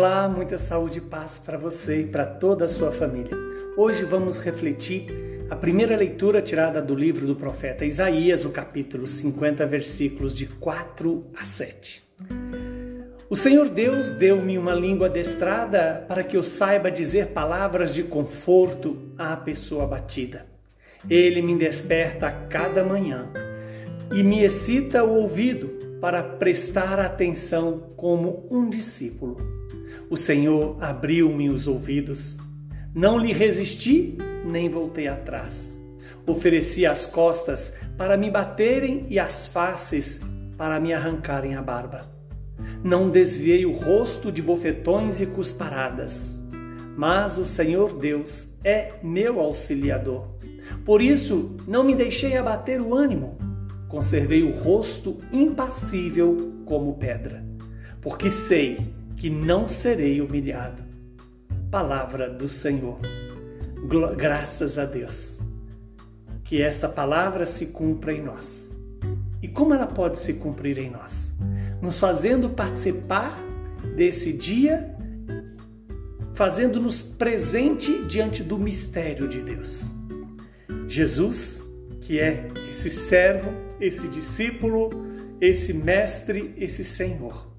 Olá, muita saúde e paz para você e para toda a sua família. Hoje vamos refletir a primeira leitura tirada do livro do profeta Isaías, o capítulo 50, versículos de 4 a 7. O Senhor Deus deu-me uma língua adestrada para que eu saiba dizer palavras de conforto à pessoa abatida. Ele me desperta a cada manhã e me excita o ouvido para prestar atenção como um discípulo. O Senhor abriu-me os ouvidos. Não lhe resisti, nem voltei atrás. Ofereci as costas para me baterem e as faces para me arrancarem a barba. Não desviei o rosto de bofetões e cusparadas. Mas o Senhor Deus é meu auxiliador. Por isso, não me deixei abater o ânimo. Conservei o rosto impassível como pedra, porque sei que não serei humilhado. Palavra do Senhor. Graças a Deus. Que esta palavra se cumpra em nós. E como ela pode se cumprir em nós? Nos fazendo participar desse dia, fazendo-nos presente diante do mistério de Deus. Jesus, que é esse servo, esse discípulo, esse mestre, esse Senhor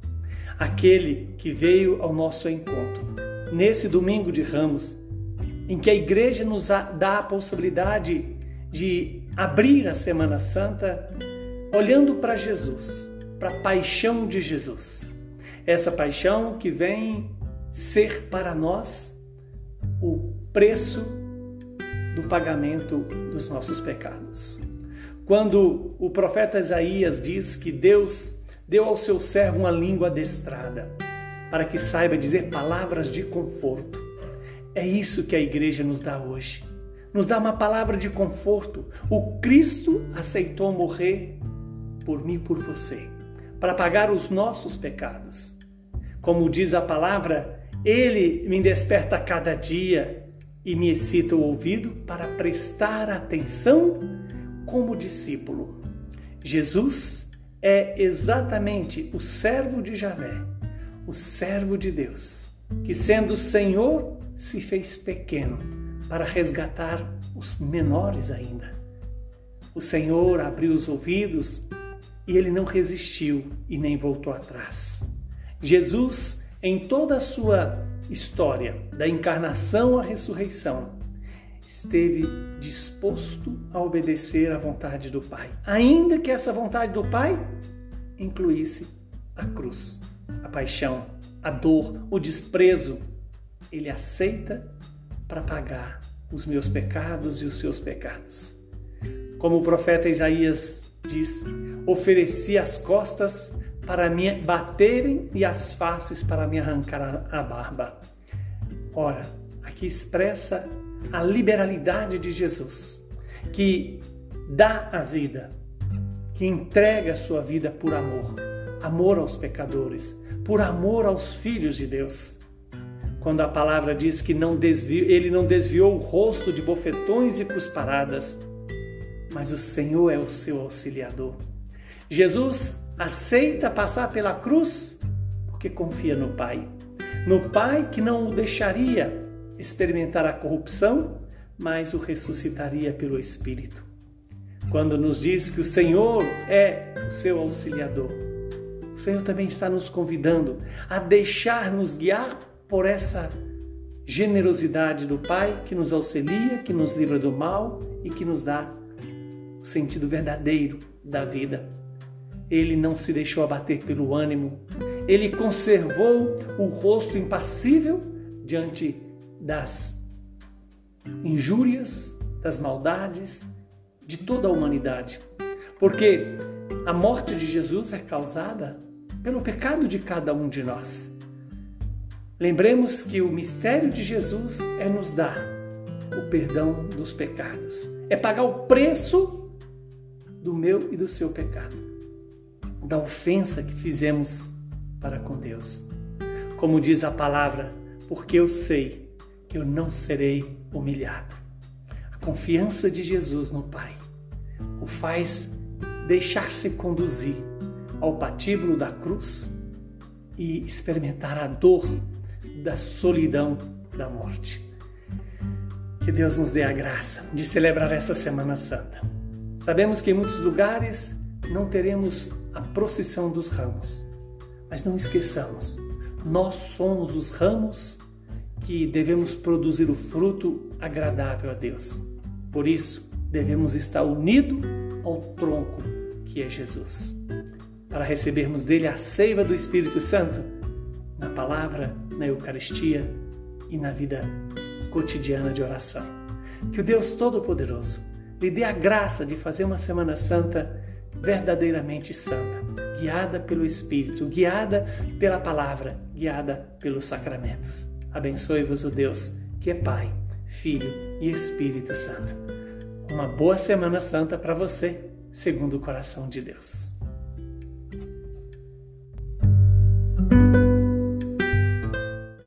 aquele que veio ao nosso encontro. Nesse domingo de Ramos, em que a igreja nos dá a possibilidade de abrir a Semana Santa olhando para Jesus, para a paixão de Jesus. Essa paixão que vem ser para nós o preço do pagamento dos nossos pecados. Quando o profeta Isaías diz que Deus deu ao seu servo uma língua adestrada, para que saiba dizer palavras de conforto. É isso que a igreja nos dá hoje. Nos dá uma palavra de conforto. O Cristo aceitou morrer por mim e por você, para pagar os nossos pecados. Como diz a palavra, ele me desperta cada dia e me excita o ouvido para prestar atenção como discípulo. Jesus é exatamente o servo de Javé, o servo de Deus, que sendo Senhor se fez pequeno para resgatar os menores ainda. O Senhor abriu os ouvidos e ele não resistiu e nem voltou atrás. Jesus, em toda a sua história, da encarnação à ressurreição, esteve disposto a obedecer à vontade do Pai, ainda que essa vontade do Pai incluísse a cruz, a paixão, a dor, o desprezo. Ele aceita para pagar os meus pecados e os seus pecados. Como o profeta Isaías diz: ofereci as costas para me baterem e as faces para me arrancar a barba. Ora, aqui expressa a liberalidade de Jesus, que dá a vida, que entrega a sua vida por amor, amor aos pecadores, por amor aos filhos de Deus. Quando a palavra diz que não desviou, ele não desviou o rosto de bofetões e cusparadas, mas o Senhor é o seu auxiliador. Jesus aceita passar pela cruz porque confia no Pai. No Pai que não o deixaria experimentar a corrupção, mas o ressuscitaria pelo Espírito. Quando nos diz que o Senhor é o seu auxiliador, o Senhor também está nos convidando a deixar-nos guiar por essa generosidade do Pai que nos auxilia, que nos livra do mal e que nos dá o sentido verdadeiro da vida. Ele não se deixou abater pelo ânimo, ele conservou o rosto impassível diante das injúrias, das maldades de toda a humanidade. Porque a morte de Jesus é causada pelo pecado de cada um de nós. Lembremos que o mistério de Jesus é nos dar o perdão dos pecados, é pagar o preço do meu e do seu pecado, da ofensa que fizemos para com Deus. Como diz a palavra, porque eu sei eu não serei humilhado. A confiança de Jesus no Pai o faz deixar-se conduzir ao patíbulo da cruz e experimentar a dor da solidão da morte. Que Deus nos dê a graça de celebrar essa Semana Santa. Sabemos que em muitos lugares não teremos a procissão dos ramos, mas não esqueçamos, nós somos os ramos que devemos produzir o fruto agradável a Deus. Por isso, devemos estar unidos ao tronco que é Jesus, para recebermos dele a seiva do Espírito Santo na palavra, na Eucaristia e na vida cotidiana de oração. Que o Deus Todo-Poderoso lhe dê a graça de fazer uma Semana Santa verdadeiramente santa, guiada pelo Espírito, guiada pela palavra, guiada pelos sacramentos. Abençoe-vos o Deus, que é Pai, Filho e Espírito Santo. Uma boa Semana Santa para você, segundo o coração de Deus.